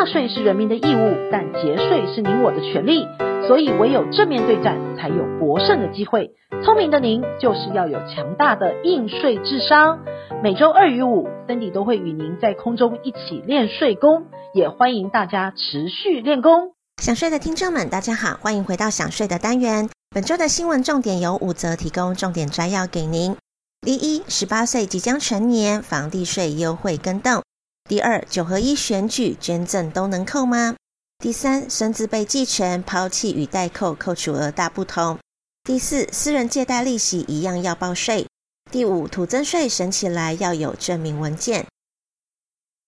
纳税是人民的义务，但节税是您我的权利。所以唯有正面对战，才有博胜的机会。聪明的您，就是要有强大的应税智商。每周二与五，Cindy 都会与您在空中一起练税功，也欢迎大家持续练功。想税的听众们，大家好，欢迎回到想税的单元。本周的新闻重点有五则，提供重点摘要给您。第一，十八岁即将成年，房地税优惠更动。第二，九合一选举捐赠都能扣吗？第三，孙子被继承抛弃与代扣扣除额大不同。第四，私人借贷利息一样要报税。第五，土增税省起来要有证明文件。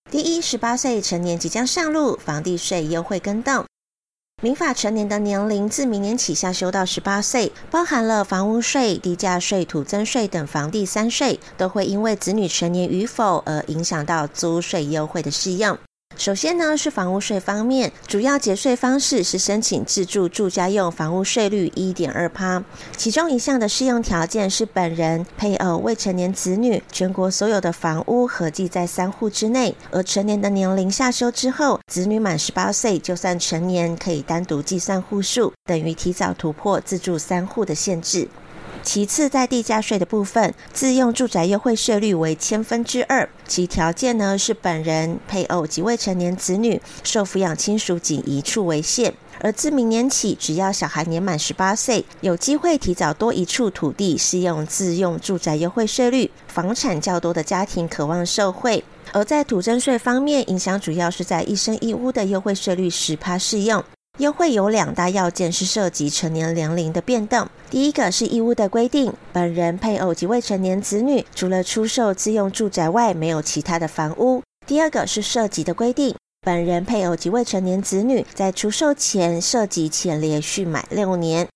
第一，十八岁成年即将上路，房地税优惠跟动。民法成年的年龄自明年起下修到十八岁，包含了房屋税、地价税、土增税等房地三税，都会因为子女成年与否而影响到租税优惠的适用。首先呢，是房屋税方面，主要节税方式是申请自住住家用房屋税率一点二趴，其中一项的适用条件是本人、配偶、未成年子女，全国所有的房屋合计在三户之内，而成年的年龄下修之后，子女满十八岁就算成年，可以单独计算户数，等于提早突破自住三户的限制。其次，在地价税的部分，自用住宅优惠税率为千分之二，其条件呢是本人、配偶及未成年子女，受抚养亲属仅一处为限。而自明年起，只要小孩年满十八岁，有机会提早多一处土地适用自用住宅优惠税率，房产较多的家庭渴望受惠。而在土增税方面，影响主要是在一生一屋的优惠税率十趴适用。优惠有两大要件，是涉及成年年龄的变动。第一个是义务的规定，本人、配偶及未成年子女，除了出售自用住宅外，没有其他的房屋。第二个是涉及的规定，本人、配偶及未成年子女在出售前涉及前连续满六年。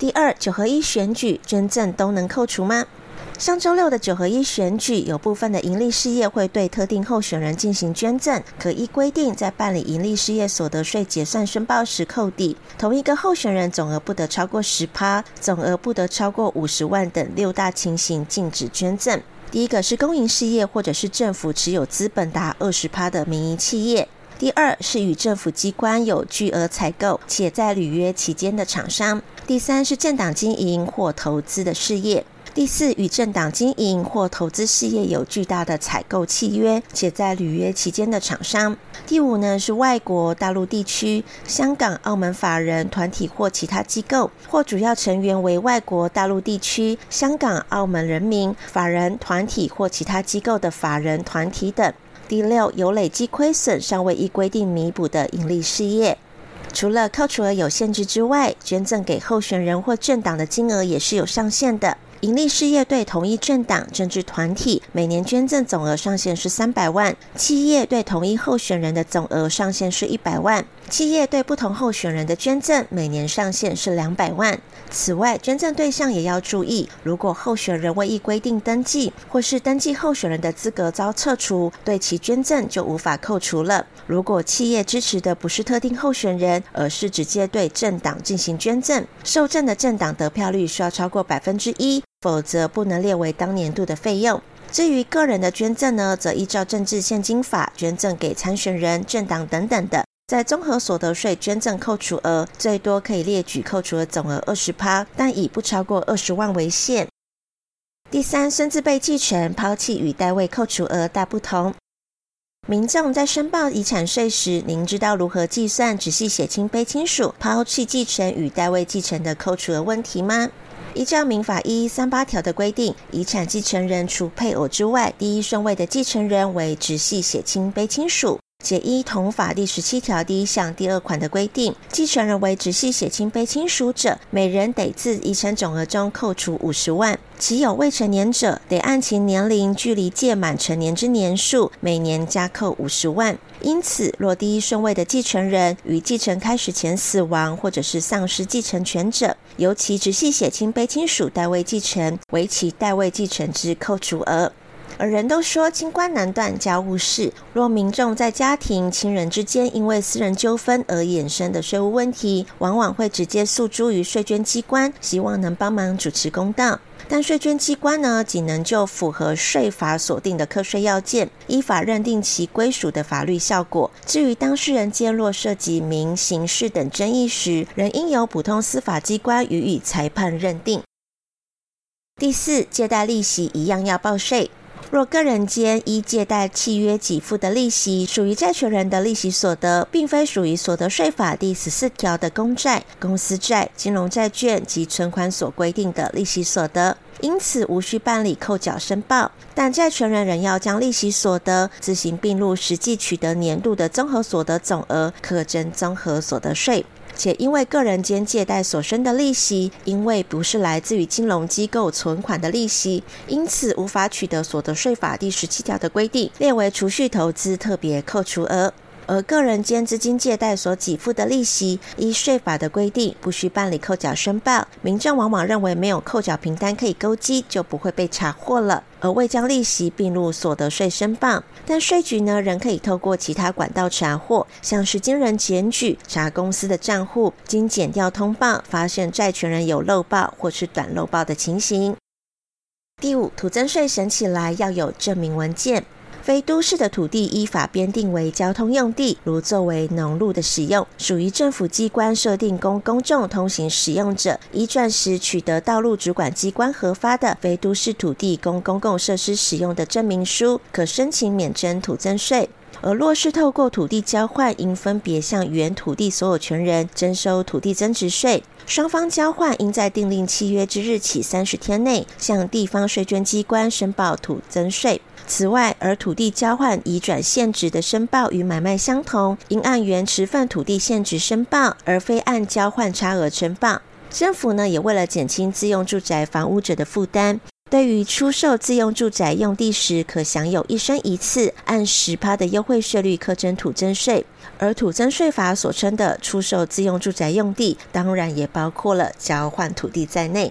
第二，九合一选举捐赠都能扣除吗？上周六的九合一选举，有部分的营利事业会对特定候选人进行捐赠，可依规定在办理营利事业所得税结算申报时扣抵。同一个候选人总额不得超过十趴，总额不得超过五十万等六大情形禁止捐赠。第一个是公营事业或者是政府持有资本达二十趴的民营企业；第二是与政府机关有巨额采购且在履约期间的厂商；第三是政党经营或投资的事业。第四，与政党经营或投资事业有巨大的采购契约，且在履约期间的厂商。第五呢，是外国大陆地区、香港、澳门法人团体或其他机构，或主要成员为外国大陆地区、香港、澳门人民、法人团体或其他机构的法人团体等。第六，有累计亏损尚未依规定弥补的盈利事业。除了扣除额有限制之外，捐赠给候选人或政党的金额也是有上限的。盈利事业对同一政党、政治团体每年捐赠总额上限是三百万；企业对同一候选人的总额上限是一百万；企业对不同候选人的捐赠每年上限是两百万。此外，捐赠对象也要注意，如果候选人未依规定登记，或是登记候选人的资格遭撤除，对其捐赠就无法扣除了。如果企业支持的不是特定候选人，而是直接对政党进行捐赠，受赠的政党得票率需要超过百分之一。否则不能列为当年度的费用。至于个人的捐赠呢，则依照政治献金法捐赠给参选人、政党等等的，在综合所得税捐赠扣除额最多可以列举扣除额总额二十趴，但以不超过二十万为限。第三，孙子辈继承抛弃与代位扣除额大不同。民众在申报遗产税时，您知道如何计算直系血亲卑亲属抛弃继承与代位继承的扣除额问题吗？依照民法一三八条的规定，遗产继承人除配偶之外，第一顺位的继承人为直系血亲卑亲属。解依同法第十七条第一项第二款的规定，继承人为直系血亲卑亲属者，每人得自遗产总额中扣除五十万；其有未成年者，得按其年龄距离届满成年之年数，每年加扣五十万。因此，若第一顺位的继承人于继承开始前死亡，或者是丧失继承权者，由其直系血亲卑亲属代位继承，为其代位继承之扣除额。而人都说清官难断家务事，若民众在家庭、亲人之间因为私人纠纷而衍生的税务问题，往往会直接诉诸于税捐机关，希望能帮忙主持公道。但税捐机关呢，仅能就符合税法所定的课税要件，依法认定其归属的法律效果。至于当事人间若涉及民、刑事等争议时，仍应由普通司法机关予以裁判认定。第四，借贷利息一样要报税。若个人间依借贷契约给付的利息属于债权人的利息所得，并非属于所得税法第十四条的公债、公司债、金融债券及存款所规定的利息所得，因此无需办理扣缴申报。但债权人仍要将利息所得自行并入实际取得年度的综合所得总额，课征综合所得税。且因为个人间借贷所生的利息，因为不是来自于金融机构存款的利息，因此无法取得所得税法第十七条的规定，列为储蓄投资特别扣除额。而个人间资金借贷所给付的利息，依税法的规定，不需办理扣缴申报。民众往往认为没有扣缴凭单可以勾稽，就不会被查获了，而未将利息并入所得税申报。但税局呢，仍可以透过其他管道查获，像是经人检举、查公司的账户、经检调通报，发现债权人有漏报或是短漏报的情形。第五，土增税审起来要有证明文件。非都市的土地依法编定为交通用地，如作为农路的使用，属于政府机关设定供公众通行使用者，移转时取得道路主管机关核发的非都市土地供公共设施使用的证明书，可申请免征土增税。而若是透过土地交换，应分别向原土地所有权人征收土地增值税。双方交换应在订立契约之日起三十天内，向地方税捐机关申报土增税。此外，而土地交换移转现值的申报与买卖相同，应按原持份土地现值申报，而非按交换差额申报。政府呢，也为了减轻自用住宅房屋者的负担。对于出售自用住宅用地时，可享有一生一次按十趴的优惠税率课征土增税，而土增税法所称的出售自用住宅用地，当然也包括了交换土地在内。